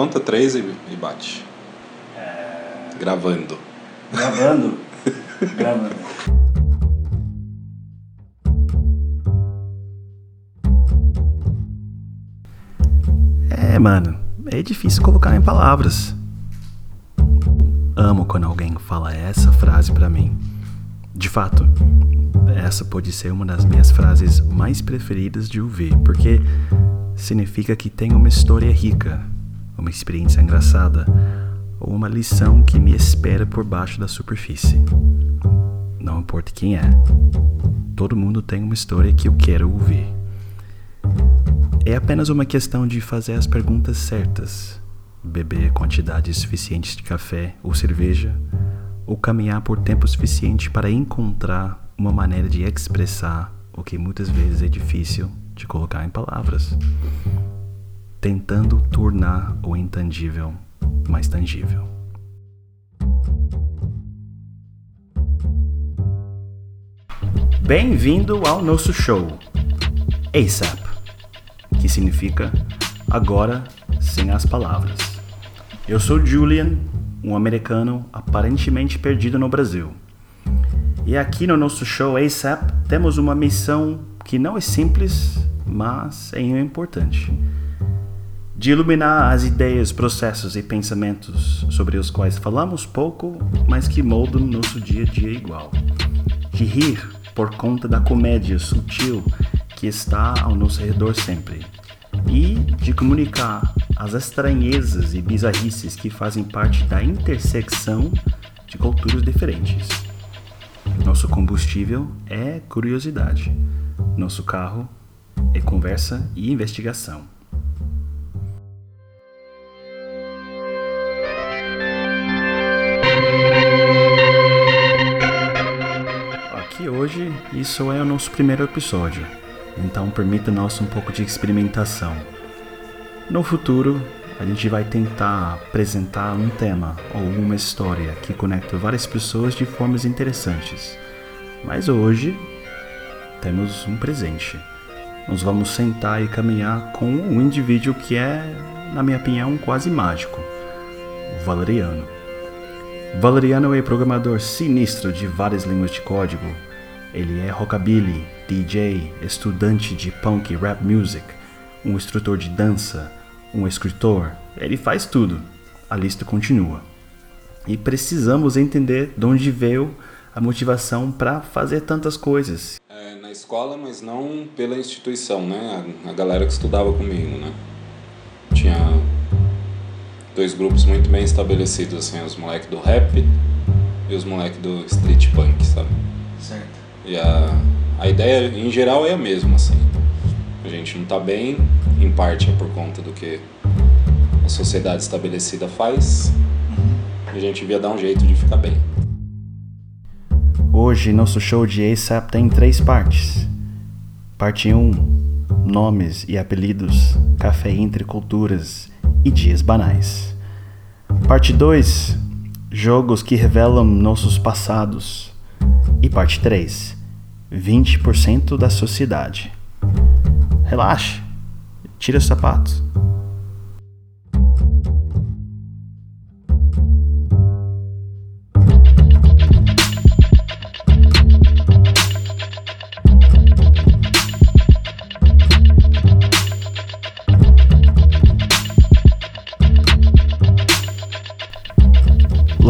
Conta três e, e bate. Gravando. Gravando? Gravando. É, mano, é difícil colocar em palavras. Amo quando alguém fala essa frase pra mim. De fato, essa pode ser uma das minhas frases mais preferidas de ouvir, porque significa que tem uma história rica, uma experiência engraçada ou uma lição que me espera por baixo da superfície. Não importa quem é, todo mundo tem uma história que eu quero ouvir. É apenas uma questão de fazer as perguntas certas, beber quantidades suficientes de café ou cerveja, ou caminhar por tempo suficiente para encontrar uma maneira de expressar o que muitas vezes é difícil de colocar em palavras, tentando tornar o intangível mais tangível. Bem-vindo ao nosso show ASAP, que significa agora sem as palavras. Eu sou Julian, um americano aparentemente perdido no Brasil. E aqui no nosso show ASAP temos uma missão que não é simples, mas é importante de iluminar as ideias, processos e pensamentos sobre os quais falamos pouco, mas que moldam nosso dia a dia igual. De rir por conta da comédia sutil que está ao nosso redor sempre. E de comunicar as estranhezas e bizarrices que fazem parte da intersecção de culturas diferentes. Nosso combustível é curiosidade. Nosso carro é conversa e investigação. Isso é o nosso primeiro episódio, então permita-nos um pouco de experimentação. No futuro, a gente vai tentar apresentar um tema ou uma história que conecta várias pessoas de formas interessantes. Mas hoje, temos um presente. Nós vamos sentar e caminhar com um indivíduo que é, na minha opinião, quase mágico: o Valeriano. Valeriano é programador sinistro de várias línguas de código. Ele é rockabilly, DJ, estudante de punk e rap music, um instrutor de dança, um escritor. Ele faz tudo. A lista continua. E precisamos entender de onde veio a motivação para fazer tantas coisas. É, na escola, mas não pela instituição, né? A, a galera que estudava comigo, né? Tinha dois grupos muito bem estabelecidos, assim, os moleques do rap e os moleques do street punk, sabe? Certo. E a, a ideia, em geral, é a mesma, assim. A gente não tá bem, em parte é por conta do que a sociedade estabelecida faz, e a gente devia dar um jeito de ficar bem. Hoje, nosso show de ASAP tem três partes. Parte 1: Nomes e apelidos, café entre culturas e dias banais. Parte 2: Jogos que revelam nossos passados. E parte 3: 20% da sociedade. Relaxe, tira os sapatos.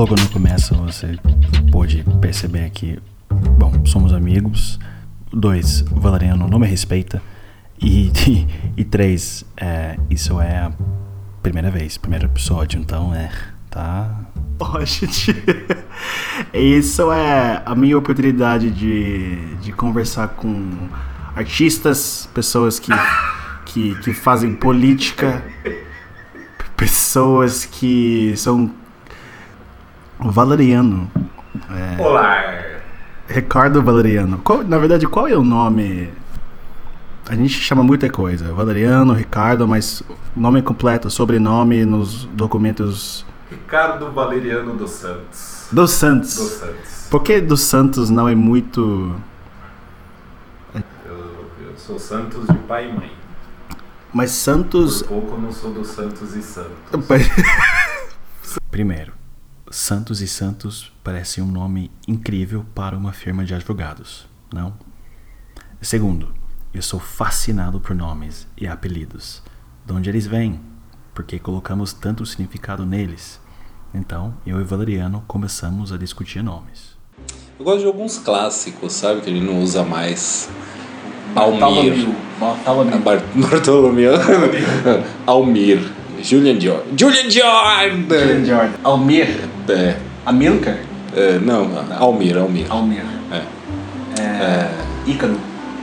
Logo no começo você pôde perceber que, somos amigos. Dois, o Valeriano não me respeita. E, e, e três, é, isso é a primeira vez, primeiro episódio, então é, tá. Gente, isso é a minha oportunidade de, de conversar com artistas, pessoas que, que, que fazem política, pessoas que são o Valeriano. É, Olá! Ricardo Valeriano. Qual- na verdade, qual é o nome? A gente chama muita coisa. Valeriano, Ricardo, mas nome completo, sobrenome nos documentos Ricardo Valeriano dos Santos. dos Santos. Dos Santos. Por que dos Santos não é muito. Eu, eu sou Santos de pai e mãe. Mas Santos. Por pouco não sou do Santos e Santos. Primeiro, Santos e Santos parece um nome incrível para uma firma de advogados, não? Segundo, eu sou fascinado por nomes e apelidos. De onde eles vêm? Porque colocamos tanto significado neles. Então, eu e Valeriano começamos a discutir nomes. Eu gosto de alguns clássicos, sabe? Que a gente não usa mais. Almir. Bartolomeu. Bar- Bartolomeu. Almir. Julian Jordan. Julian Jordan! Jordan. Almir. É, Amilcar. é, não, Almir, Almir. Almir. É. É. Ícaro.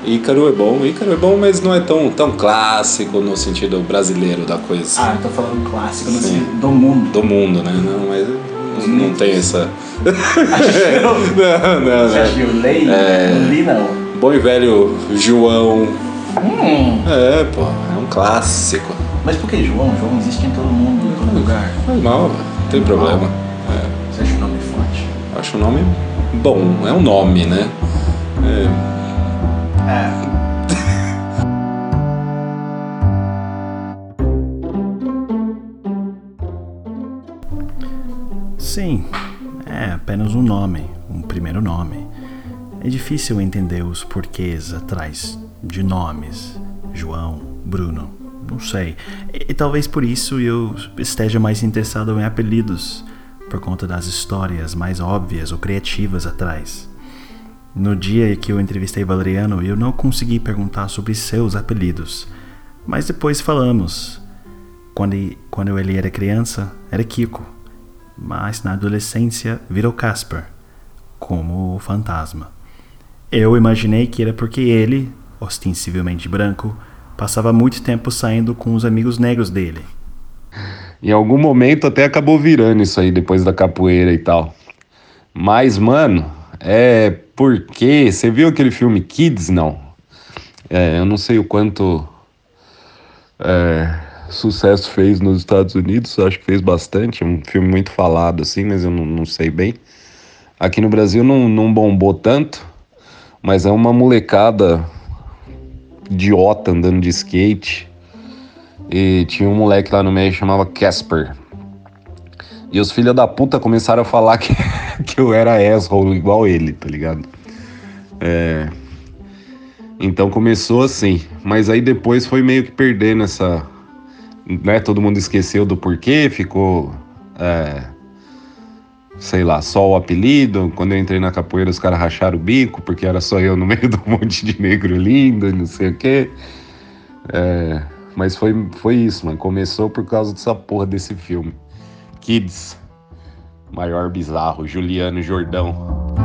Ícaro é bom, Ícaro é bom, mas não é tão, tão clássico no sentido brasileiro da coisa. Ah, eu tô falando clássico no sentido do mundo. Do mundo, né? Não, mas não, não tem essa. Não, não, não. que o Lei? É. Lino? Bom e velho João. Hum. É, pô, é um clássico. Mas por que João? João existe em todo mundo, em todo lugar. Normal, não tem problema. É, Você acha o nome forte? acho o nome bom, é um nome, né? É, É. Sim, é apenas um nome, um primeiro nome. É difícil entender os porquês atrás de nomes. João, Bruno, não sei. E, e talvez por isso eu esteja mais interessado em apelidos, por conta das histórias mais óbvias ou criativas atrás. No dia que eu entrevistei Valeriano, eu não consegui perguntar sobre seus apelidos, mas depois falamos. Quando, quando ele era criança, era Kiko, mas na adolescência virou Casper, como o fantasma. Eu imaginei que era porque ele, ostensivelmente branco, passava muito tempo saindo com os amigos negros dele. Em algum momento até acabou virando isso aí depois da capoeira e tal. Mas, mano, é porque. Você viu aquele filme Kids? Não. É, eu não sei o quanto é, sucesso fez nos Estados Unidos, acho que fez bastante. Um filme muito falado, assim, mas eu não, não sei bem. Aqui no Brasil não, não bombou tanto, mas é uma molecada idiota andando de skate. E tinha um moleque lá no meio chamava Casper. E os filha da puta começaram a falar que, que eu era asshole igual ele, tá ligado? É... Então começou assim. Mas aí depois foi meio que perdendo essa. Né? Todo mundo esqueceu do porquê, ficou. é, Sei lá, só o apelido. Quando eu entrei na capoeira, os caras racharam o bico, porque era só eu no meio um monte de negro lindo não sei o quê. É, mas foi, foi isso, mano. Começou por causa dessa porra desse filme. Kids. Maior bizarro, Juliano Jordão.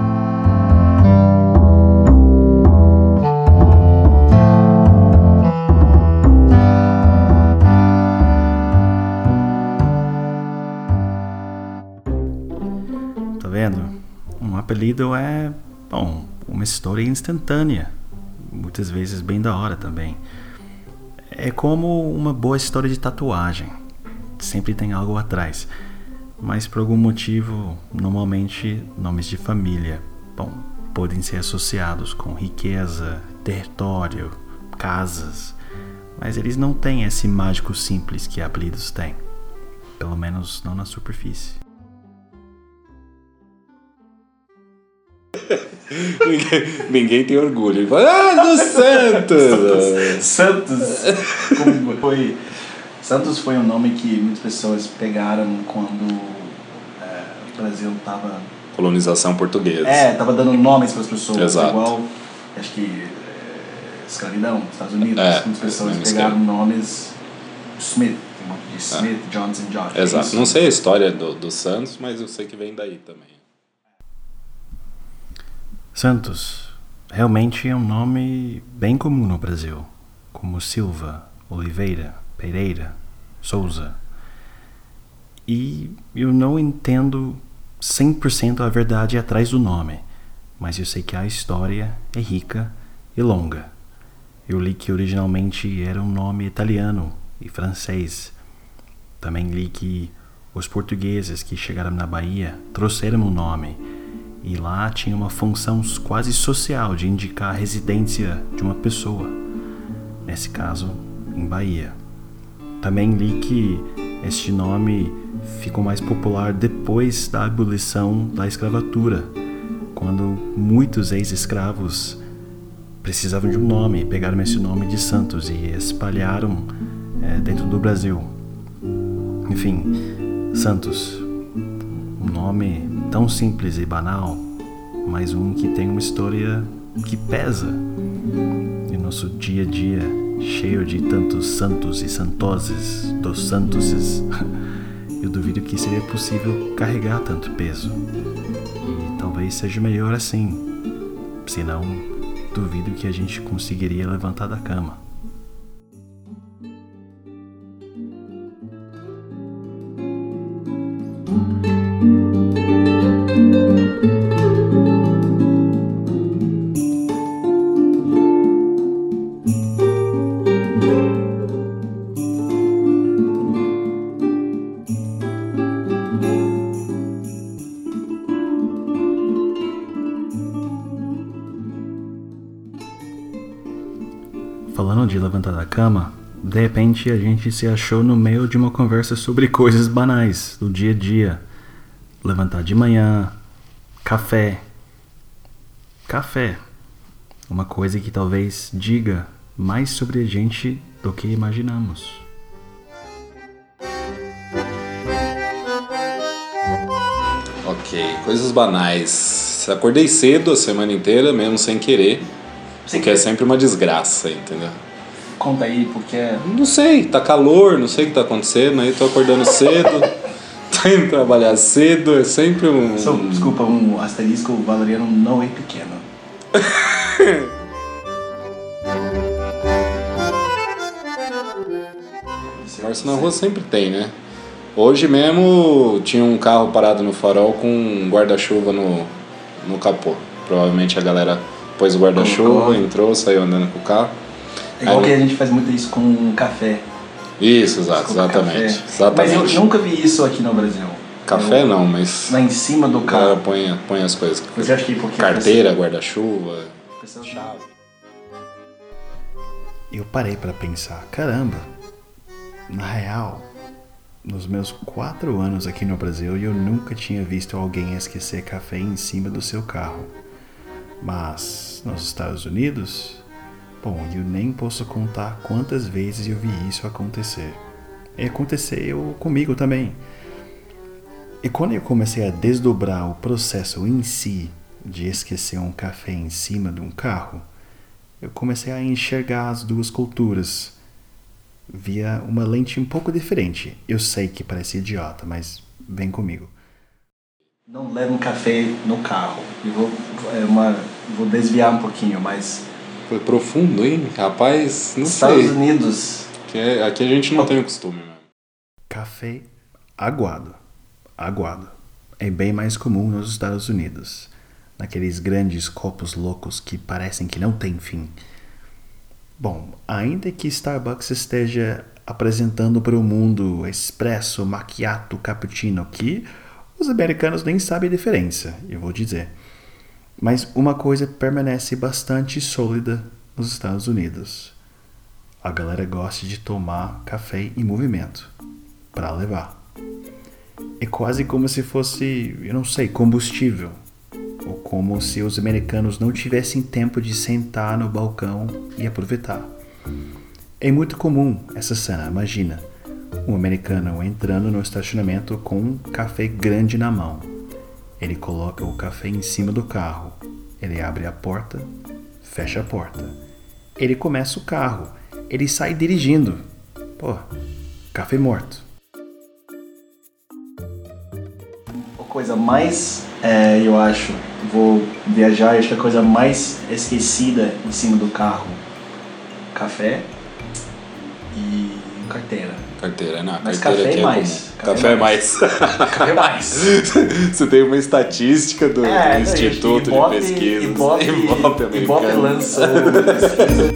Apelido é, bom, uma história instantânea. Muitas vezes bem da hora também. É como uma boa história de tatuagem. Sempre tem algo atrás. Mas por algum motivo, normalmente nomes de família, bom, podem ser associados com riqueza, território, casas. Mas eles não têm esse mágico simples que apelidos têm. Pelo menos não na superfície. Ninguém, ninguém tem orgulho. Ele fala, ah, do Santos! Santos como foi Santos foi um nome que muitas pessoas pegaram quando é, o Brasil tava Colonização portuguesa. é tava dando nomes para as pessoas Exato. igual acho que é, escravidão Estados Unidos É, muitas pessoas mesmo pegaram nomes Smith tem um monte de Smith Johnson é Exato. Não sei a história do, do Santos, mas eu sei que vem daí também. Santos realmente é um nome bem comum no Brasil, como Silva, Oliveira, Pereira, Souza. E eu não entendo 100% a verdade atrás do nome, mas eu sei que a história é rica e longa. Eu li que originalmente era um nome italiano e francês. Também li que os portugueses que chegaram na Bahia trouxeram o nome e lá tinha uma função quase social de indicar a residência de uma pessoa. Nesse caso, em Bahia. Também li que este nome ficou mais popular depois da abolição da escravatura, quando muitos ex-escravos precisavam de um nome, pegaram esse nome de Santos e espalharam é, dentro do Brasil. Enfim, Santos, um nome tão simples e banal, mas um que tem uma história que pesa em nosso dia a dia, cheio de tantos santos e santoses, dos santoses. Eu duvido que seria possível carregar tanto peso. E talvez seja melhor assim. Senão, duvido que a gente conseguiria levantar da cama. Cama, de repente a gente se achou no meio de uma conversa sobre coisas banais do dia a dia. Levantar de manhã, café. Café. Uma coisa que talvez diga mais sobre a gente do que imaginamos. Ok, coisas banais. Acordei cedo a semana inteira, mesmo sem querer. Sem porque é sempre uma desgraça, entendeu? Conta aí, porque é. Não sei, tá calor, não sei o que tá acontecendo, aí tô acordando cedo, tô indo trabalhar cedo, é sempre um. So, desculpa, um asterisco valeriano não é pequeno. Março na rua sempre tem, né? Hoje mesmo tinha um carro parado no farol com um guarda-chuva no, no capô. Provavelmente a galera pôs o guarda-chuva, entrou, saiu andando com o carro. É igual Aí- que a gente faz muito isso com café. Isso, exato, exatamente. café. Exatamente. Mas eu nunca vi isso aqui no Brasil. Café Eu- não, mas Lá em cima do o cara carro. põe, põe as coisas. Você acha que porque Carteira, guarda-chuva, a pessoa- chave. Eu parei para pensar, caramba, na real, nos meus quatro anos aqui no Brasil, eu nunca tinha visto alguém esquecer café em cima do seu carro. Mas nos Estados Unidos, bom, eu nem posso contar quantas vezes eu vi isso acontecer. E aconteceu comigo também. E quando eu comecei a desdobrar o processo em si de esquecer um café em cima de um carro, eu comecei a enxergar as duas culturas via uma lente um pouco diferente. Eu sei que parece idiota, mas vem comigo. Não leve um café no carro. Eu vou, é uma, vou desviar um pouquinho, mas profundo, hein? Rapaz, não Estados sei. Unidos, Aqui, é- aqui a gente não tem o costume mesmo. café aguado. Aguado. É bem mais comum nos Estados Unidos. Naqueles grandes copos loucos que parecem que não têm fim. Bom, ainda que Starbucks esteja apresentando para o mundo espresso, macchiato, cappuccino, que os americanos nem sabem a diferença, eu vou dizer. Mas uma coisa permanece bastante sólida nos Estados Unidos. A galera gosta de tomar café em movimento para levar. É quase como se fosse, eu não sei, combustível. Ou como se os americanos não tivessem tempo de sentar no balcão e aproveitar. É muito comum essa cena, imagina. Um americano entrando no estacionamento com um café grande na mão. Ele coloca o café em cima do carro. Ele abre a porta, fecha a porta. Ele começa o carro. Ele sai dirigindo. Pô, café morto. A coisa mais, é, eu acho, vou viajar, acho que a coisa mais esquecida em cima do carro, café carteira. Carteira, não. Mas carteira café aqui é é mais. comum. Café Café, é é mais. Café mais. Você tem uma estatística do, do É, Instituto de Pesquisa. Ibope, Ibope Ibope lançou uma pesquisa.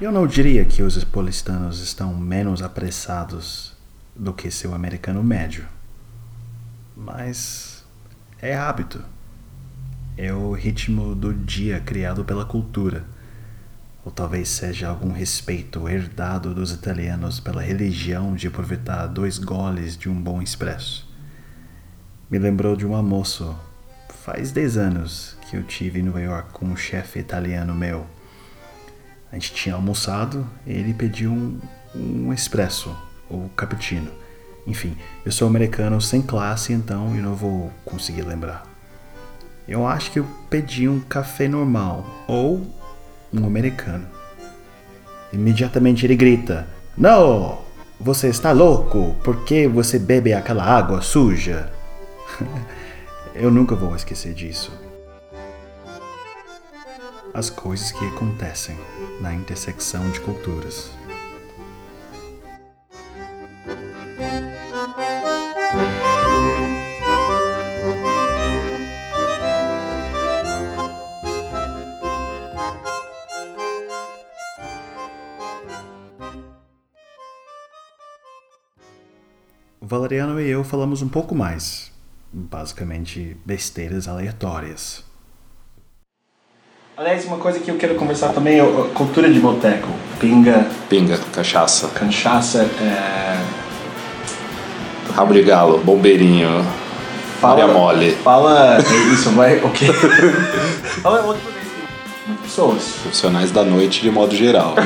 Eu não diria que os paulistanos estão menos apressados do que seu americano médio. Mas é hábito. É o ritmo do dia criado pela cultura. Ou talvez seja algum respeito herdado dos italianos pela religião de aproveitar dois goles de um bom expresso. Me lembrou de um almoço, faz 10 anos, que eu tive em Nova York com um chefe italiano meu. A gente tinha almoçado e ele pediu um, um expresso, ou cappuccino. Enfim, eu sou americano sem classe, então eu não vou conseguir lembrar. Eu acho que eu pedi um café normal ou um americano. Imediatamente ele grita: Não! Você está louco? Por que você bebe aquela água suja? eu nunca vou esquecer disso. As coisas que acontecem na intersecção de culturas. Valeriano e eu falamos um pouco mais, basicamente besteiras aleatórias. Aliás, uma coisa que eu quero conversar também é a cultura de boteco. Pinga, Pinga, cachaça, cachaça, é... rabo de galo, bombeirinho, Maria mole. Fala isso, vai, ok. Fala outra vez. Muitas pessoas. Profissionais da noite de modo geral.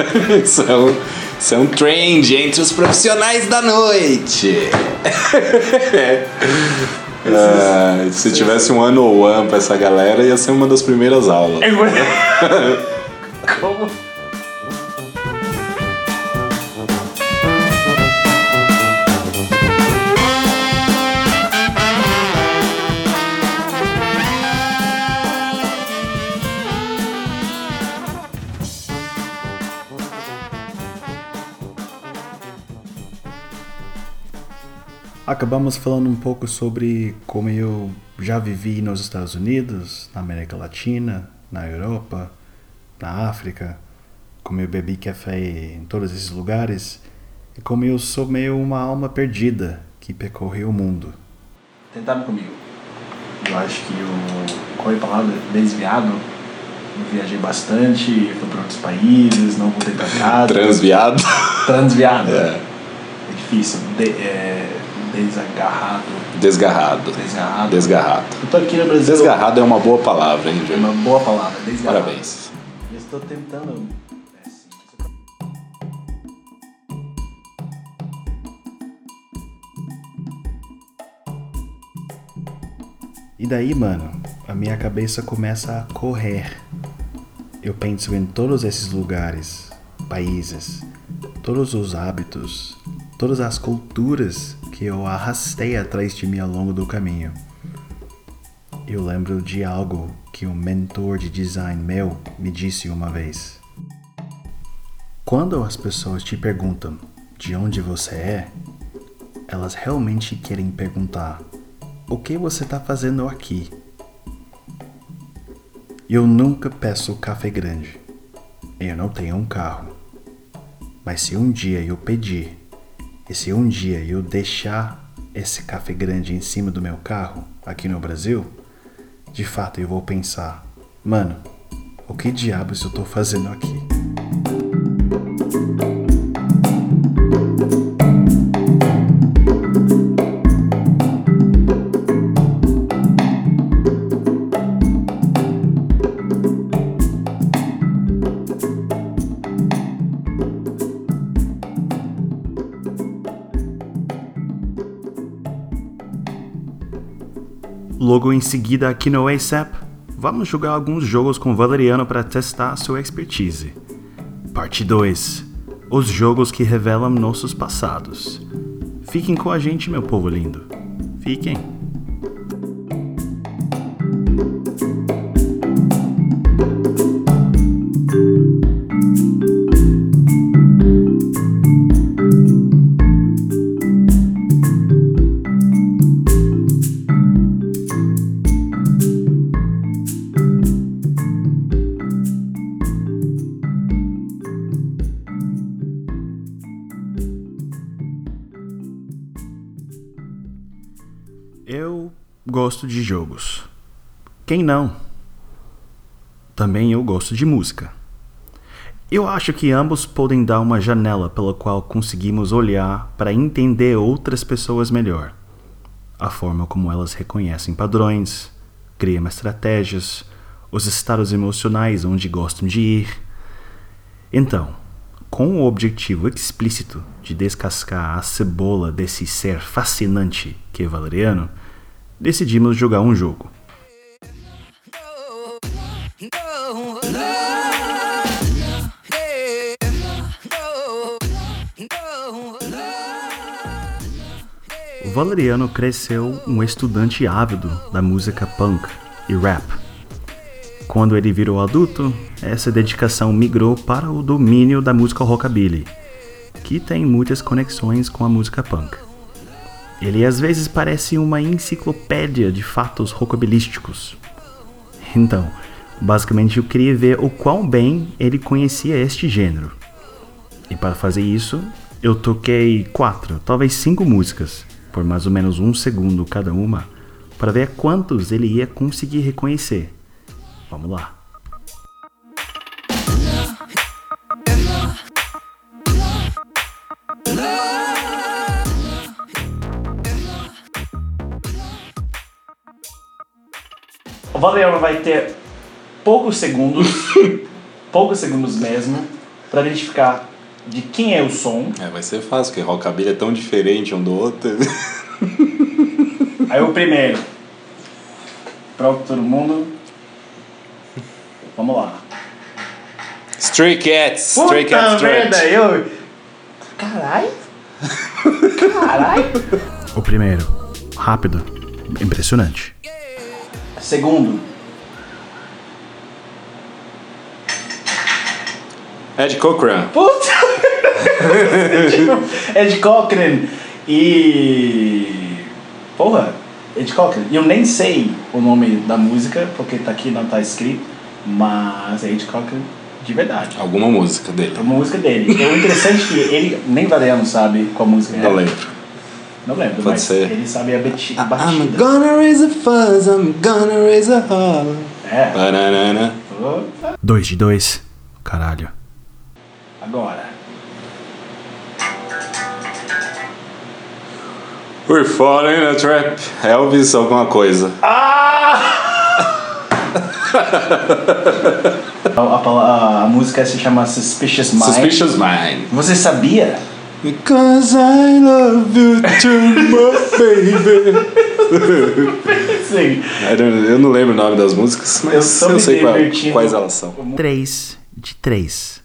isso, é um, isso é um trend entre os profissionais da noite. Ah, se tivesse um ano ou one pra essa galera, ia ser uma das primeiras aulas. Como? Acabamos falando um pouco sobre como eu já vivi nos Estados Unidos, na América Latina, na Europa, na África, como eu bebi café em todos esses lugares e como eu sou meio uma alma perdida que percorreu o mundo. Tentaram comigo. Eu acho que o. Qual é a palavra? Desviado. Eu viajei bastante, fui para outros países, não voltei para casa. Transviado. Transviado. É. É difícil. De, é, desagarrado. Desgarrado. Desgarrado. Desgarrado. Eu tô aqui no Brasil. Desgarrado é uma boa palavra, hein, É Júlio? uma boa palavra, desgarrado. Parabéns. Eu estou tentando. É. E daí, mano, a minha cabeça começa a correr. Eu penso em todos esses lugares, países, todos os hábitos, todas as culturas que eu arrastei atrás de mim ao longo do caminho. Eu lembro de algo que um mentor de design meu me disse uma vez. Quando as pessoas te perguntam de onde você é, elas realmente querem perguntar o que você está fazendo aqui? Eu nunca peço café grande. Eu não tenho um carro. Mas se um dia eu pedir, e se um dia eu deixar esse café grande em cima do meu carro aqui no Brasil, de fato eu vou pensar: mano, o que diabos eu tô fazendo aqui? Logo em seguida aqui no ASAP, vamos jogar alguns jogos com Valeriano para testar sua expertise. Parte 2: Os jogos que revelam nossos passados. Fiquem com a gente, meu povo lindo. Fiquem. Quem não? Também eu gosto de música. Eu acho que ambos podem dar uma janela pela qual conseguimos olhar para entender outras pessoas melhor. A forma como elas reconhecem padrões, criam estratégias, os estados emocionais onde gostam de ir. Então, com o objetivo explícito de descascar a cebola desse ser fascinante que é Valeriano, decidimos jogar um jogo. Valeriano cresceu um estudante ávido da música punk e rap. Quando ele virou adulto, essa dedicação migrou para o domínio da música rockabilly, que tem muitas conexões com a música punk. Ele às vezes parece uma enciclopédia de fatos rockabilísticos. Então, basicamente eu queria ver o quão bem ele conhecia este gênero. E para fazer isso, eu toquei quatro, talvez cinco músicas, por mais ou menos um segundo cada uma, para ver quantos ele ia conseguir reconhecer. Vamos lá. O Valeriano vai ter poucos segundos, poucos segundos mesmo, para identificar de quem é o som. É, vai ser fácil, porque rockabilly é tão diferente um do outro. Aí o primeiro. Pronto, todo mundo. Vamos lá. Stray Cats, Stray Puta Cats merda, eu. Caralho! Caralho! O primeiro, rápido, impressionante. Segundo. Ed Cochran. Puta! Ed Cochran e. Porra! Ed Cochran. E eu nem sei o nome da música, porque tá aqui, não tá escrito, mas é Ed Cochran de verdade. Alguma música dele. É uma música dele. O interessante é que ele, nem Valeriano sabe qual música é. Não lembro. Não lembro, Pode mas ser. ele sabe a I'm batida. gonna raise a fuzz, I'm gonna raise a holler. É. Banana. Opa. Dois de dois. Caralho. Agora. We're falling in a trap. Elvis, alguma coisa. Ah! a, a a música se chama Suspicious Mind. Suspicious Mind. Você sabia? Because I love you too much, baby. Sim. I don't- Eu não lembro o nome das músicas, mas Eu eu, sei qual- quais elas são. 3 de 3.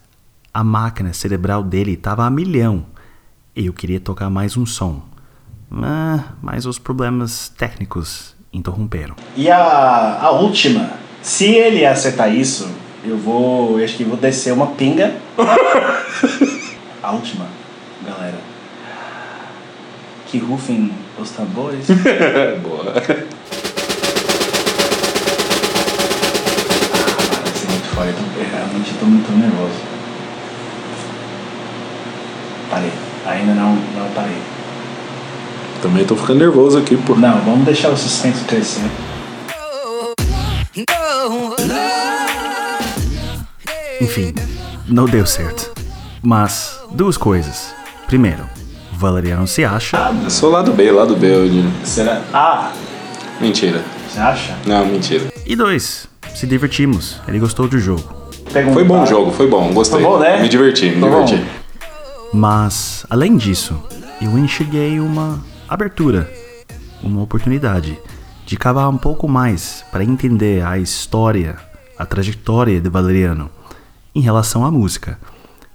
A máquina cerebral dele estava a milhão. E eu queria tocar mais um som. Ah, mas os problemas técnicos interromperam. E a, a última. Se ele acertar isso, eu vou. Eu acho que vou descer uma pinga. a última, galera. Que rufem os tambores. Boa. Ah, vai ser muito foda. Eu tô- eu realmente tô muito nervoso. Parei. Ainda não, não parei. Também tô ficando nervoso aqui, pô. Não, vamos deixar o suspense crescer. Enfim, não deu certo. Mas, duas coisas. Primeiro, Valeriano se acha. Eu sou lado B, lado B. Eu... digo. Será? Ah, Mentira. você acha? Não, mentira. E dois, se divertimos. Ele gostou do jogo. Um Foi bom o jogo, foi bom, gostei. Foi bom, né? Me diverti, me Foi bom. Mas, além disso, eu enxerguei uma abertura, uma oportunidade de cavar um pouco mais para entender a história, a trajetória de Valeriano em relação à música.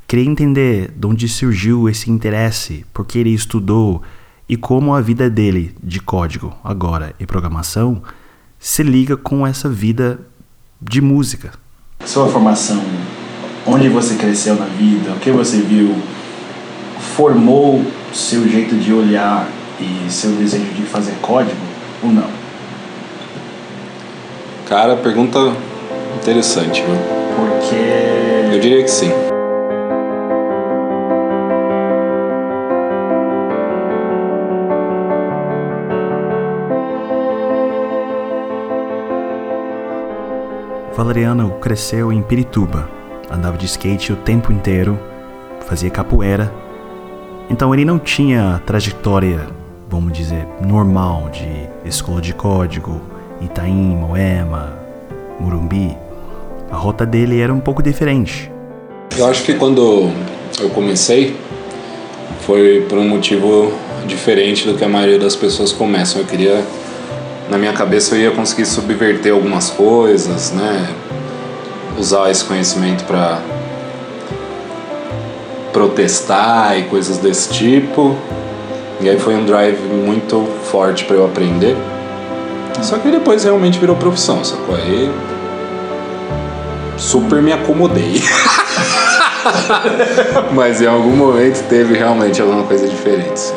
Queria entender de onde surgiu esse interesse, por que ele estudou e como a vida dele de código agora e programação se liga com essa vida de música. Sua formação, onde você cresceu na vida, o que você viu, formou seu jeito de olhar e seu desejo de fazer código ou não? Cara, pergunta interessante, viu? Porque. Eu diria que sim. Valeriano cresceu em Pirituba. Andava de skate o tempo inteiro, fazia capoeira então ele não tinha trajetória, vamos dizer, normal de escola de código, Itaim, Moema, Murumbi. A rota dele era um pouco diferente. Eu acho que quando eu comecei foi por um motivo diferente do que a maioria das pessoas começam. Eu queria, na minha cabeça, eu ia conseguir subverter algumas coisas, né? Usar esse conhecimento para protestar e coisas desse tipo. E aí foi um drive muito forte para eu aprender. Só que depois realmente virou profissão, sacou? Aí super me acomodei. Mas em algum momento teve realmente alguma coisa diferente.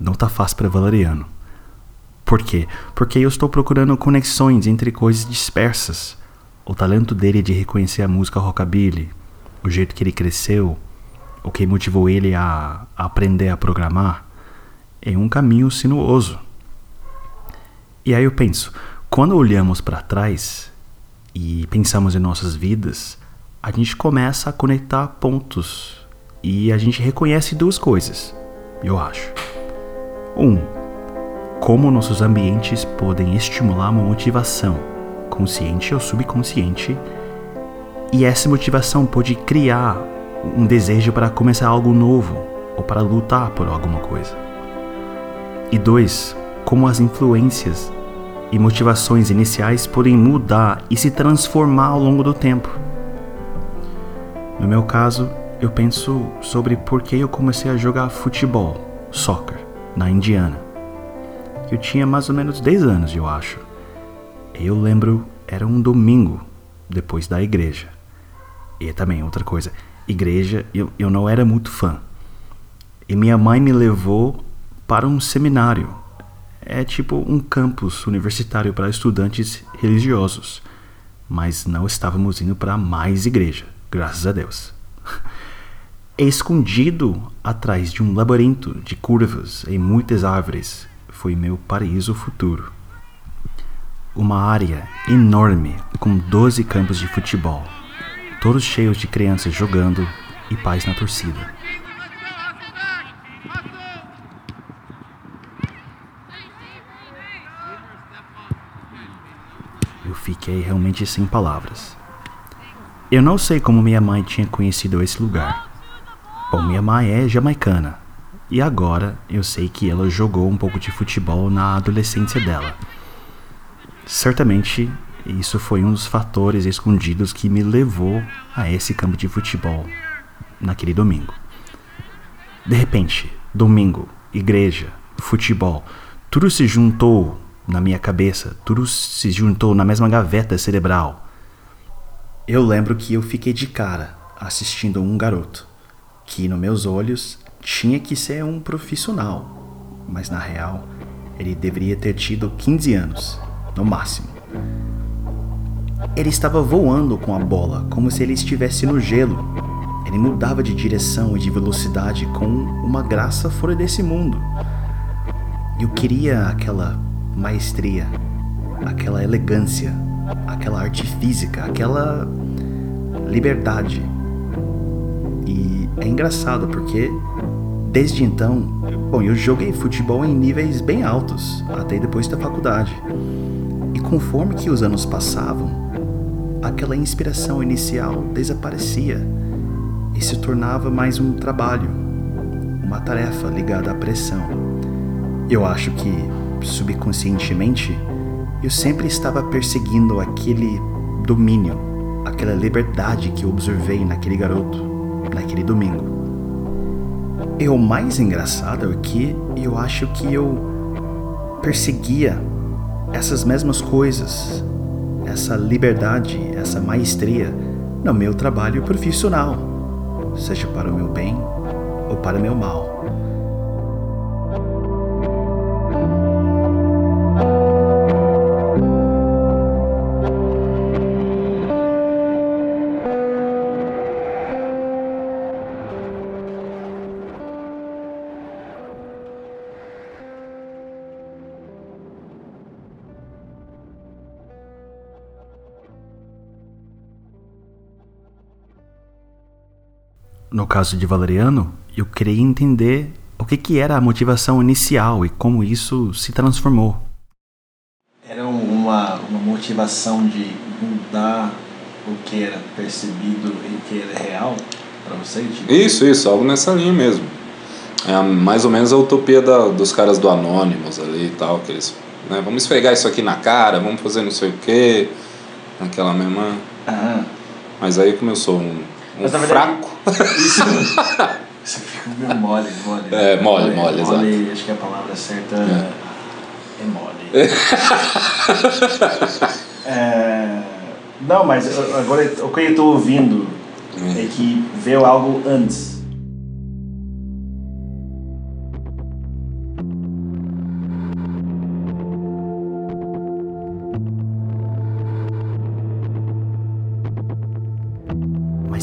Não tá fácil para Valeriano. Por quê? Porque eu estou procurando conexões entre coisas dispersas. O talento dele de reconhecer a música rockabilly, o jeito que ele cresceu, o que motivou ele a aprender a programar, é um caminho sinuoso. E aí eu penso, quando olhamos para trás e pensamos em nossas vidas, a gente começa a conectar pontos e a gente reconhece duas coisas, eu acho. Um, como nossos ambientes podem estimular uma motivação, consciente ou subconsciente, e essa motivação pode criar um desejo para começar algo novo ou para lutar por alguma coisa. E dois, como as influências e motivações iniciais podem mudar e se transformar ao longo do tempo. No meu caso, eu penso sobre por que eu comecei a jogar futebol, soccer, na Indiana. Eu tinha mais ou menos 10 anos, eu acho. Eu lembro, era um domingo depois da igreja. E também outra coisa, igreja eu, eu não era muito fã. E minha mãe me levou para um seminário é tipo um campus universitário para estudantes religiosos, mas não estávamos indo para mais igreja, graças a Deus. Escondido atrás de um labirinto de curvas e muitas árvores foi meu paraíso futuro. Uma área enorme com 12 campos de futebol, todos cheios de crianças jogando e pais na torcida. Eu fiquei realmente sem palavras. Eu não sei como minha mãe tinha conhecido esse lugar. Bom, minha mãe é jamaicana. E agora eu sei que ela jogou um pouco de futebol na adolescência dela. Certamente isso foi um dos fatores escondidos que me levou a esse campo de futebol naquele domingo. De repente, domingo, igreja, futebol, tudo se juntou na minha cabeça, tudo se juntou na mesma gaveta cerebral. Eu lembro que eu fiquei de cara assistindo um garoto que, nos meus olhos, tinha que ser um profissional, mas na real ele deveria ter tido 15 anos, no máximo. Ele estava voando com a bola como se ele estivesse no gelo. Ele mudava de direção e de velocidade com uma graça fora desse mundo. Eu queria aquela maestria, aquela elegância, aquela arte física, aquela liberdade. E é engraçado porque desde então, bom, eu joguei futebol em níveis bem altos, até depois da faculdade. E conforme que os anos passavam, aquela inspiração inicial desaparecia e se tornava mais um trabalho, uma tarefa ligada à pressão. Eu acho que subconscientemente, eu sempre estava perseguindo aquele domínio, aquela liberdade que eu observei naquele garoto, naquele domingo. E o mais engraçado é que eu acho que eu perseguia essas mesmas coisas, essa liberdade, essa maestria no meu trabalho profissional, seja para o meu bem ou para o meu mal. No caso de Valeriano, eu queria entender o que, que era a motivação inicial e como isso se transformou. Era uma, uma motivação de mudar o que era percebido e o que era real para você? Tipo? Isso, isso, algo nessa linha mesmo. É mais ou menos a utopia da, dos caras do Anonymous ali e tal, que eles, né, vamos esfregar isso aqui na cara, vamos fazer não sei o quê, aquela mesma... Aham. Mas aí como eu sou um, um Mas, na verdade, fraco, Isso, isso fica meio mole, mole. É, mole, mole, Mole, acho que a palavra certa é, mole. É, não, mas agora o que eu estou ouvindo é que veio algo antes.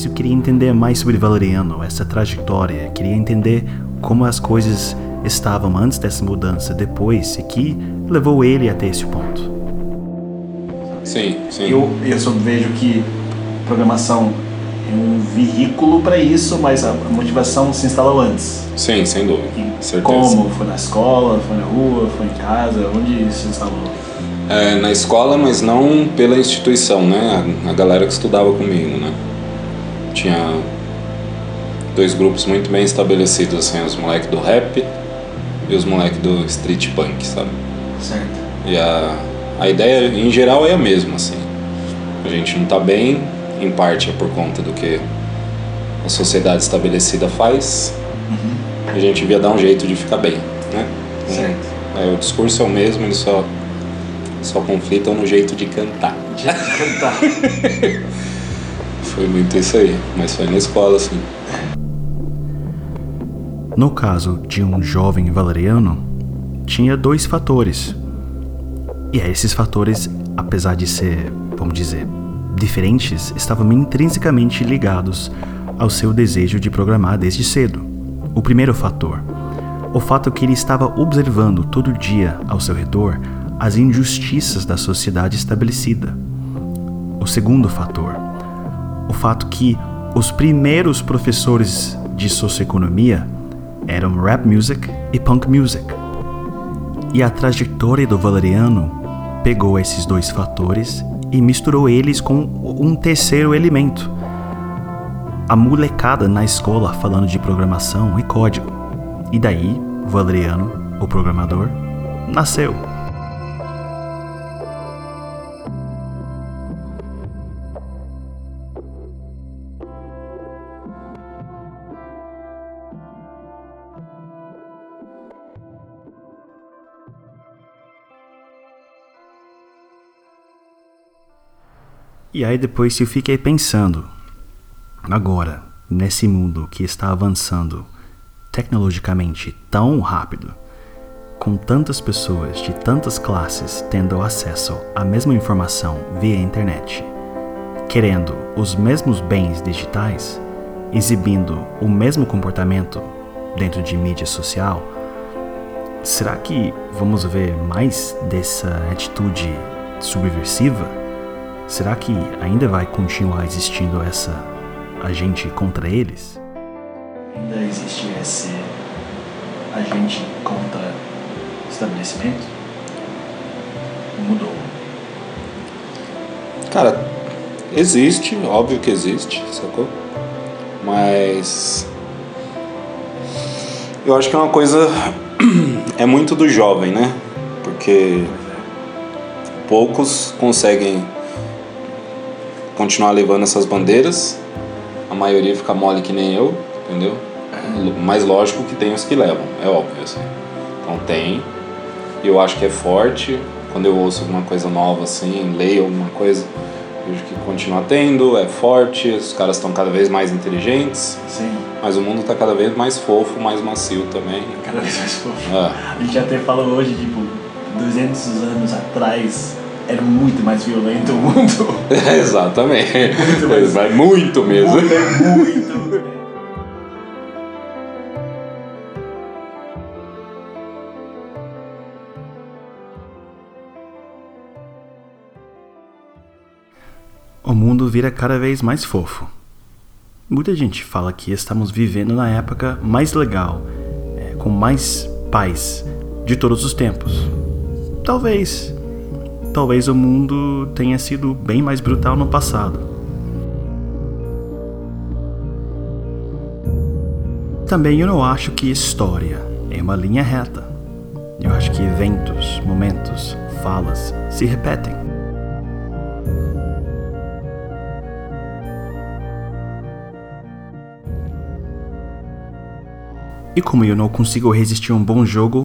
Eu queria entender mais sobre Valeriano, essa trajetória. Queria entender como as coisas estavam antes dessa mudança, depois, e que levou ele até esse ponto. sim, sim. Eu, eu só vejo que programação é um veículo para isso, mas a motivação se instalou antes. Sim, sem dúvida, certeza. como? Foi na escola, foi na rua, foi em casa? Onde se instalou? É, na escola, mas não pela instituição, né? A, a galera que estudava comigo, né? Tinha dois grupos muito bem estabelecidos, assim, os moleques do rap e os moleques do street punk, sabe? Certo. E a, a ideia, em geral, é a mesma, assim. A gente não tá bem, em parte é por conta do que a sociedade estabelecida faz, a gente devia dar um jeito de ficar bem, né? Certo. É, o discurso é o mesmo, eles só, só conflitam no jeito de cantar. De cantar. Foi muito isso aí, mas foi na escola, assim. No caso de um jovem valeriano, tinha dois fatores. E esses fatores, apesar de ser, vamos dizer, diferentes, estavam intrinsecamente ligados ao seu desejo de programar desde cedo. O primeiro fator, o fato que ele estava observando todo dia ao seu redor as injustiças da sociedade estabelecida. O segundo fator, o fato que os primeiros professores de socioeconomia eram rap music e punk music. E a trajetória do Valeriano pegou esses dois fatores e misturou eles com um terceiro elemento. A molecada na escola falando de programação e código. E daí, Valeriano, o programador, nasceu. E aí depois eu fiquei pensando, agora, nesse mundo que está avançando tecnologicamente tão rápido, com tantas pessoas de tantas classes tendo acesso à mesma informação via internet, querendo os mesmos bens digitais, exibindo o mesmo comportamento dentro de mídia social, será que vamos ver mais dessa atitude subversiva? Será que ainda vai continuar existindo essa agente contra eles? Ainda existe esse agente contra o estabelecimento? Mudou. Cara, existe, óbvio que existe, sacou? Mas. Eu acho que é uma coisa. É muito do jovem, né? Porque poucos conseguem continuar levando essas bandeiras, a maioria fica mole que nem eu, entendeu? Mas lógico que tem os que levam, é óbvio assim. Então tem, e eu acho que é forte. Quando eu ouço alguma coisa nova assim, leio alguma coisa, vejo que continua tendo, é forte, os caras estão cada vez mais inteligentes, Sim, mas o mundo está cada vez mais fofo, mais macio também. cada vez mais fofo. Ah, A gente até falou hoje, tipo, 200 anos atrás era muito mais violento o mundo. exatamente. Muito mais. Vai muito mesmo. Muito, é muito. O mundo vira cada vez mais fofo. Muita gente fala que estamos vivendo na época mais legal, é, com mais paz de todos os tempos. Talvez. Talvez o mundo tenha sido bem mais brutal no passado. Também eu não acho que história é uma linha reta. Eu acho que eventos, momentos, falas se repetem. E como eu não consigo resistir a um bom jogo,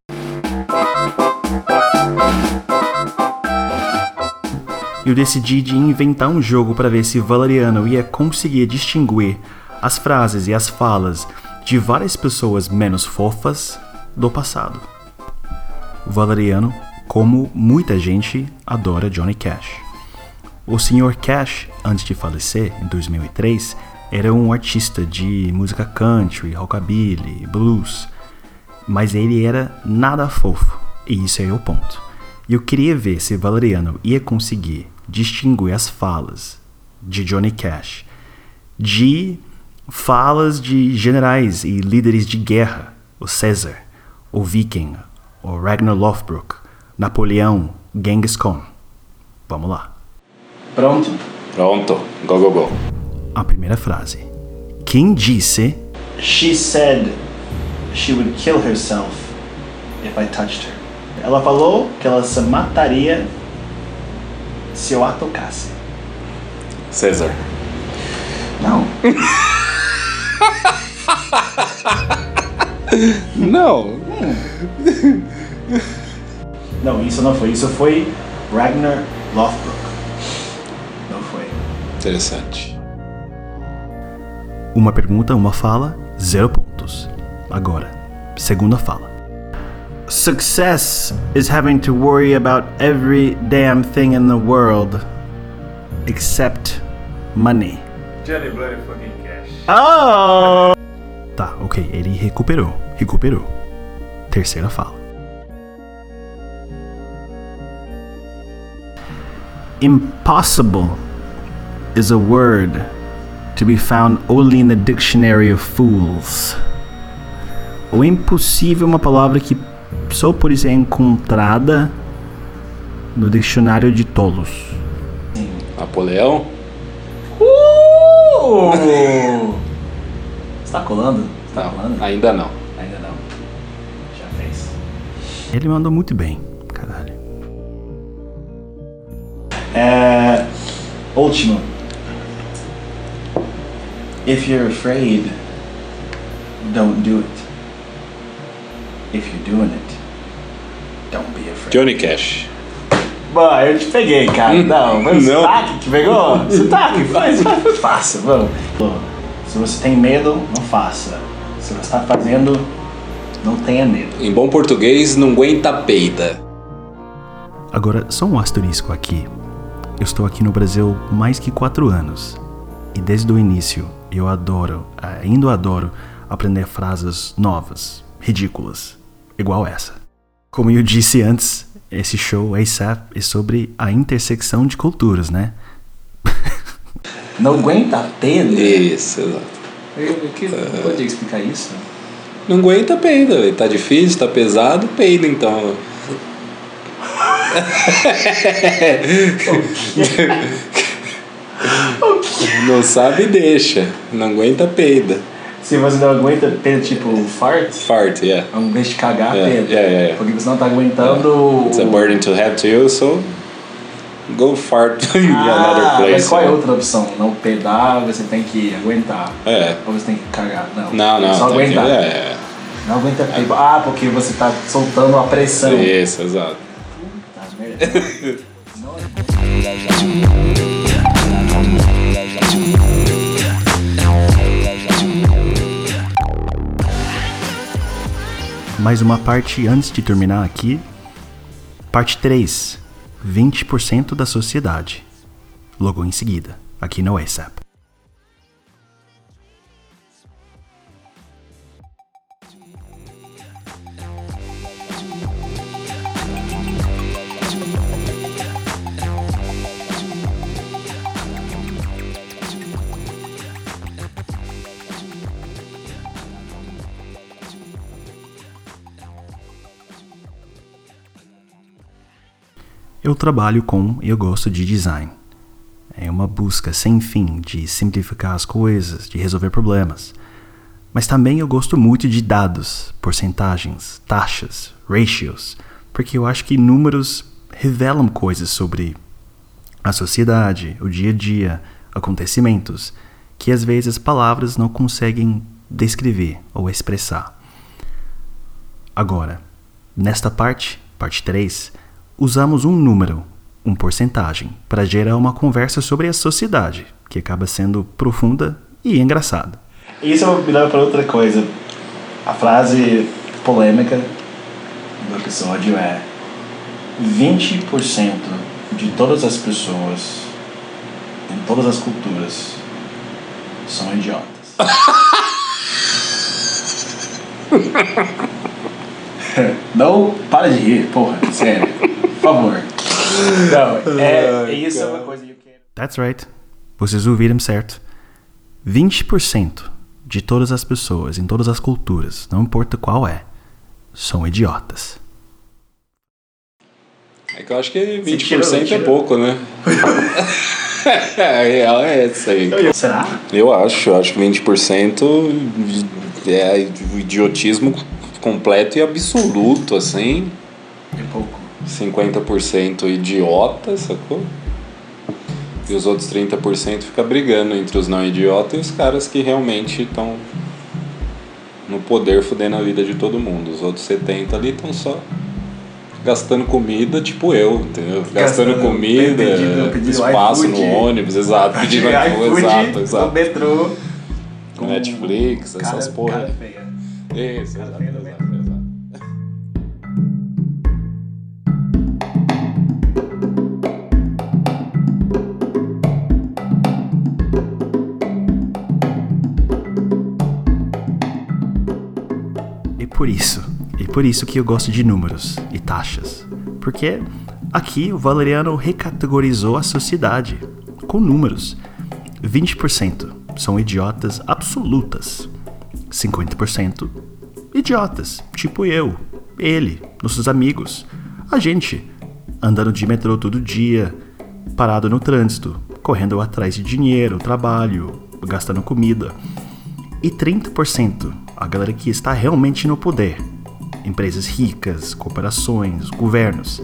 eu decidi de inventar um jogo para ver se Valeriano ia conseguir distinguir as frases e as falas de várias pessoas menos fofas do passado. Valeriano, como muita gente, adora Johnny Cash. O Sr. Cash, antes de falecer, em 2003, era um artista de música country, rockabilly, blues, mas ele era nada fofo, e isso é o ponto. E eu queria ver se Valeriano ia conseguir distinguir as falas de Johnny Cash de falas de generais e líderes de guerra, o César, o Viking, o Ragnar Lothbrok, Napoleão, Genghis Khan. Vamos lá. Pronto? Pronto, go, go, go. A primeira frase. Quem disse She said she would kill herself if I touched her. Ela falou que ela se mataria se eu a tocasse. César. Não. Não. Não, isso não foi. Isso foi Ragnar Lothbrok. Não foi. Interessante. uma pergunta, uma fala, zero pontos. Agora, segunda fala. Success is having to worry about every damn thing in the world except money. Johnny Bloody fucking Cash. Oh! Tá, ok, ele recuperou, recuperou. Terceira fala. Impossible is a word to be found only in the dictionary of fools. O impossível é uma palavra que só pode ser encontrada no dicionário de tolos. Napoleão? Uh! Você tá colando? Você tá colando? Ainda não. Ainda não. Já fez. Ele mandou muito bem, caralho. É. Último. If you're afraid, don't do it. If you're doing it, don't be afraid. Johnny Cash. Bom, eu te peguei, cara. Não, foi o Não. sotaque que pegou? Sotaque, faz, faz, faça, vamos. Se você tem medo, não faça. Se você está fazendo, não tenha medo. Em bom português, não aguenta peida. Agora, só um asterisco aqui. Eu estou aqui no Brasil mais que quatro anos. E desde o início, eu adoro, ainda adoro, aprender frases novas, ridículas, igual essa. Como eu disse antes, esse show ASAP é sobre a intersecção de culturas, né? Não aguenta pedo? Isso. Eu, que- não podia explicar isso? Não aguenta peida. Tá difícil, tá pesado, peida então. Não sabe, deixa. Não aguenta, peida. Se você não aguenta pedo, tipo fart, Fart, yeah. ao invés de cagar, Yeah, yeah, yeah, yeah. Porque você não tá aguentando. It's a burden to have to you, so go fart in another Ah, place. mas qual é yeah. outra opção? Não pedar, você tem que aguentar. É. Ou você tem que cagar? Não. Não, não. Só que- aguentar. é, é. Não aguenta pedo. Ah, porque você tá soltando a pressão. Isso, exato. Tá merda. Mais uma parte antes de terminar aqui. Parte 3. 20% da sociedade. Logo em seguida, aqui no ASAP. Eu trabalho com e eu gosto de design. É uma busca sem fim de simplificar as coisas, de resolver problemas. Mas também eu gosto muito de dados, porcentagens, taxas, ratios, porque eu acho que números revelam coisas sobre a sociedade, o dia a dia, acontecimentos, que às vezes palavras não conseguem descrever ou expressar. Agora, nesta parte, parte 3, usamos um número, um porcentagem, para gerar uma conversa sobre a sociedade, que acaba sendo profunda e engraçada. Isso me leva para outra coisa. A frase polêmica do episódio é 20% de todas as pessoas em todas as culturas são idiotas. Não, para de rir, porra, sério. Favor. Não, é, é isso é uma coisa que eu quero. That's right. Vocês ouviram certo. 20% de todas as pessoas, em todas as culturas, não importa qual é, são idiotas. É que eu acho que 20% tira- é pouco, né? a real é essa aí. Será? Eu acho, eu acho que 20% é o idiotismo completo e absoluto, assim. É pouco. 50% idiota, sacou? E os outros 30% fica brigando entre os não idiotas e os caras que realmente estão no poder fudendo a vida de todo mundo. Os outros 70 ali estão só gastando comida, tipo eu, entendeu? Gastando, Gastando, comida, pedindo- pedindo espaço no ônibus, exato, pedindo iFood, iFood, exato, no exato. metrô. com Netflix, essas porra. cara feia. Isso, Cara exato, feia por isso, e por isso que eu gosto de números e taxas. Porque aqui o Valeriano recategorizou a sociedade com números. 20% são idiotas absolutas. 50% idiotas, tipo eu, ele, nossos amigos, a gente, andando de metrô todo dia, parado no trânsito, correndo atrás de dinheiro, trabalho, gastando comida. E 30% a galera que está realmente no poder. Empresas ricas, corporações, governos.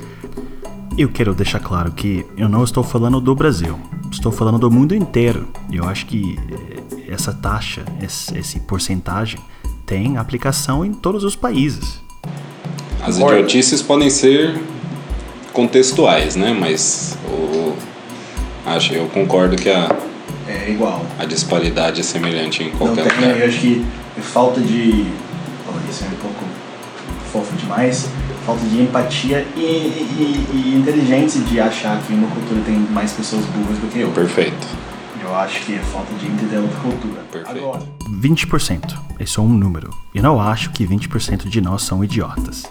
Eu quero deixar claro que eu não estou falando do Brasil, estou falando do mundo inteiro. E eu acho que eh, essa taxa, esse, esse porcentagem, tem aplicação em todos os países. As idiotices podem ser contextuais, né? Mas o, acho, eu concordo que a, É igual. a disparidade é semelhante em Não qualquer tem, lugar. eu acho que falta de. Oh, isso é um pouco fofo demais. Falta de empatia e, e, e inteligência de achar que uma cultura tem mais pessoas burras do que outra. Perfeito. Eu acho que é falta de entender outra cultura. Perfeito. Agora, 20%. É só um número. Eu não acho que 20% de nós são idiotas.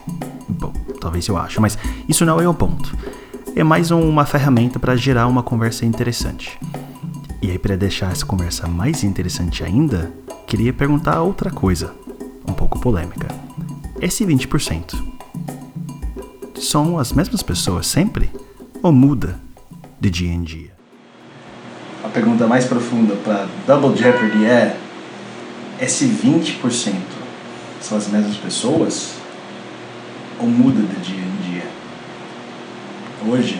Bom, talvez eu acho, mas isso não é o ponto. É mais uma ferramenta para gerar uma conversa interessante. E aí, para deixar essa conversa mais interessante ainda, queria perguntar outra coisa, um pouco polêmica. Esse 20% são as mesmas pessoas sempre? Ou muda de dia em dia? a pergunta mais profunda para Double Jeopardy é: esse 20% são as mesmas pessoas ou muda de dia em dia? Hoje,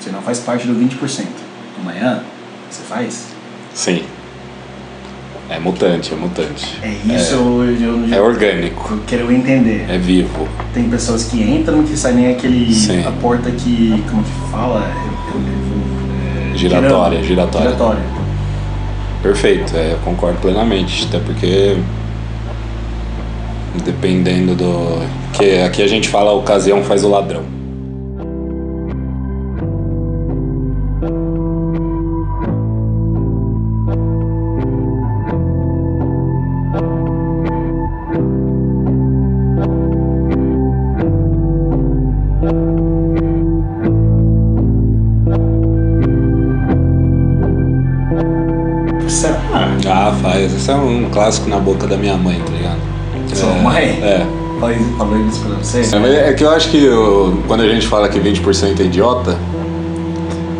você não faz parte do 20%. Amanhã, você faz? Sim. É mutante, é mutante. É isso eu, eu, É orgânico. eu quero entender. É vivo. Tem pessoas que entram que saem nem aquele. Sim. a porta que. como que fala? Eu- eu- é, Giratória, giratória. Giratória. Perfeito, é, eu concordo plenamente. Até porque. Dependendo do. que Aqui a gente fala a ocasião faz o ladrão. Boca da minha mãe, tá ligado? Sua é, mãe? É. Falei isso pra você? É, É que eu acho que o- quando a gente fala que 20% é idiota,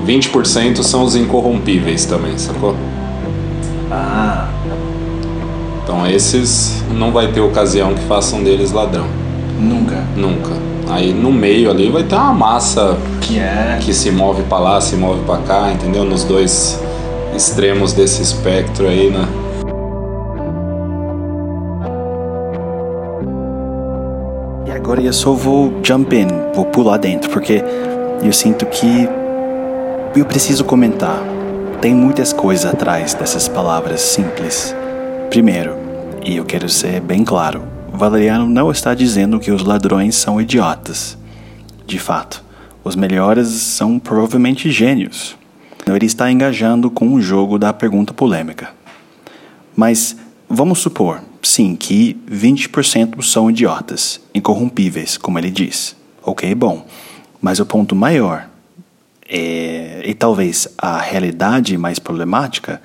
20% são os incorrompíveis também, sacou? Ah, Então esses não vai ter ocasião que façam deles ladrão. nunca. Nunca. Aí no meio ali vai ter uma massa Que é. que se move pra lá, se move pra cá, entendeu? Nos dois extremos desse espectro aí, né? Agora eu só vou jump in, vou pular dentro, porque eu sinto que eu preciso comentar. Tem muitas coisas atrás dessas palavras simples. Primeiro, e eu quero ser bem claro, Valeriano não está dizendo que os ladrões são idiotas. De fato, os melhores são provavelmente gênios. Ele está engajando com o jogo da pergunta polêmica. Mas vamos supor, sim, que 20% são idiotas, incorrompíveis, como ele diz. Ok, bom. Mas o ponto maior, é, e talvez a realidade mais problemática,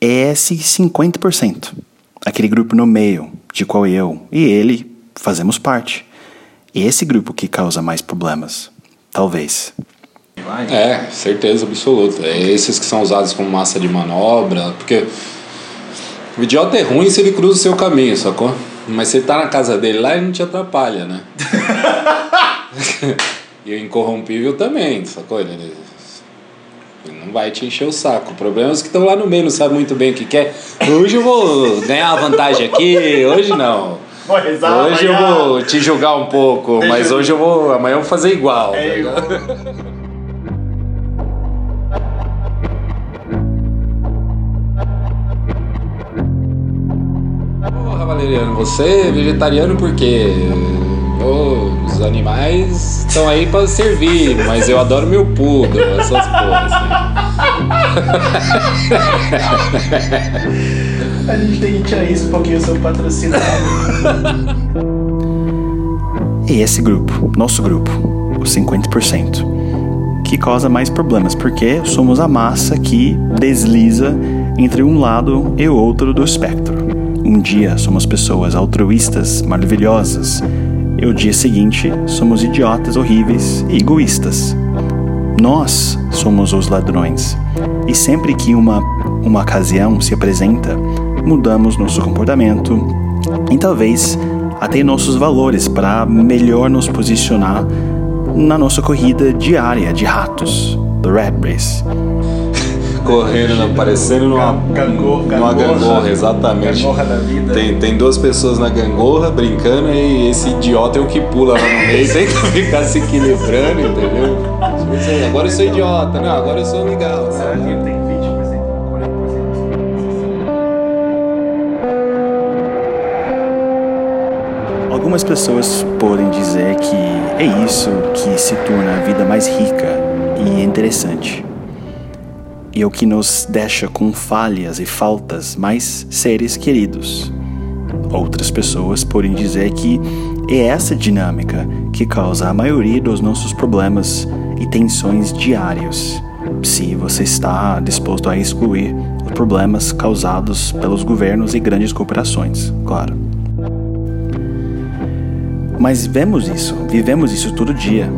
é esse 50%. Aquele grupo no meio, de qual eu e ele fazemos parte. E esse grupo que causa mais problemas. Talvez. É, certeza absoluta. É esses que são usados como massa de manobra, porque o idiota é ruim se ele cruza o seu caminho, sacou? Mas se ele tá na casa dele lá, ele não te atrapalha, né? e o incorrompível também, sacou? Ele, ele não vai te encher o saco. O problema é os que estão lá no meio, não sabem muito bem o que quer. Hoje eu vou ganhar uma vantagem aqui, hoje não. Rezar Hoje eu amanhã. vou te julgar um pouco, Deixa mas eu- hoje eu vou. Amanhã eu vou fazer igual. tá É, ligado? Valeriano, você é vegetariano por quê? Os animais estão aí pra servir, mas eu adoro meu poodle, essas porras. Assim. A gente tem que tirar isso porque eu sou patrocinado. E esse grupo, nosso grupo, os 50%, que causa mais problemas, porque somos a massa que desliza entre um lado e o outro do espectro. Um dia somos pessoas altruístas, maravilhosas, e o dia seguinte somos idiotas horríveis e egoístas. Nós somos os ladrões, e sempre que uma, uma ocasião se apresenta, mudamos nosso comportamento e talvez até nossos valores para melhor nos posicionar na nossa corrida diária de ratos, the Rat Race. Correndo, né, parecendo numa Gangorra, numa gangorra. exatamente. Gangorra da vida. Tem, tem duas pessoas na gangorra brincando e esse idiota é o que pula lá no meio, tem que ficar se equilibrando, entendeu? Agora eu sou idiota, não, agora eu sou legal. Será que tem 20%, 40%? Algumas pessoas podem dizer que é isso que se torna a vida mais rica e interessante. E o que nos deixa com falhas e faltas mais seres queridos. Outras pessoas podem dizer que é essa dinâmica que causa a maioria dos nossos problemas e tensões diários, se você está disposto a excluir os problemas causados pelos governos e grandes corporações, claro. Mas vemos isso, vivemos isso todo dia.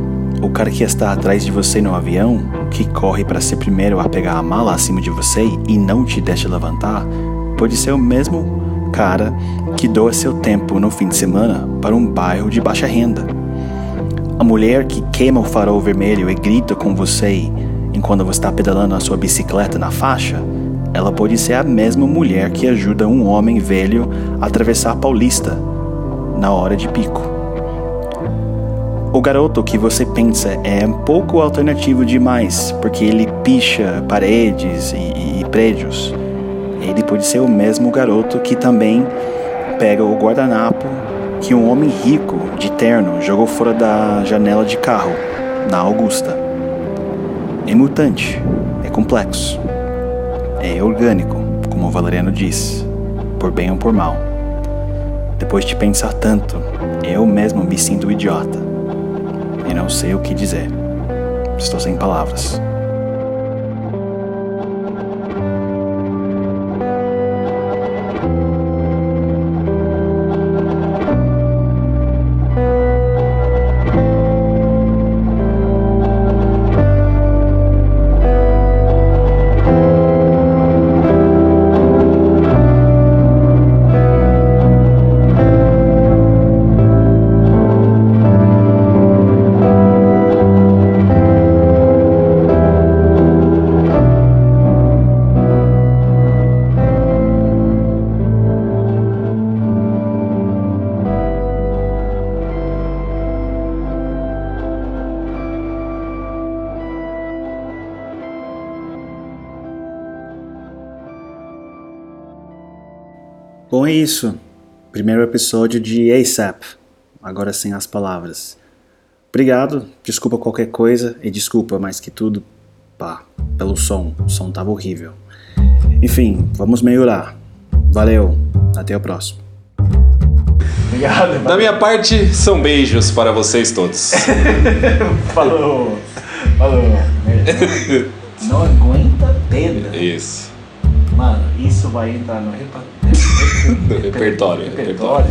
O cara que está atrás de você no avião, que corre para ser primeiro a pegar a mala acima de você e não te deixa levantar, pode ser o mesmo cara que doa seu tempo no fim de semana para um bairro de baixa renda. A mulher que queima o farol vermelho e grita com você enquanto você está pedalando a sua bicicleta na faixa, ela pode ser a mesma mulher que ajuda um homem velho a atravessar a Paulista na hora de pico. O garoto que você pensa é um pouco alternativo demais, porque ele picha paredes e, e prédios. Ele pode ser o mesmo garoto que também pega o guardanapo que um homem rico de terno jogou fora da janela de carro na Augusta. É mutante, é complexo, é orgânico, como o Valeriano diz, por bem ou por mal. Depois de pensar tanto, eu mesmo me sinto idiota. Não sei o que dizer. Estou sem palavras. Bom, é isso. Primeiro episódio de ASAP. Agora sem as palavras. Obrigado, desculpa qualquer coisa e desculpa mais que tudo, pá, pelo som. O som tava horrível. Enfim, vamos melhorar. Valeu, até o próximo. Obrigado. Da minha parte, são beijos para vocês todos. Falou. Falou. Não aguenta pedra. Isso. Mano, isso vai entrar no repa... Repertório, repertório.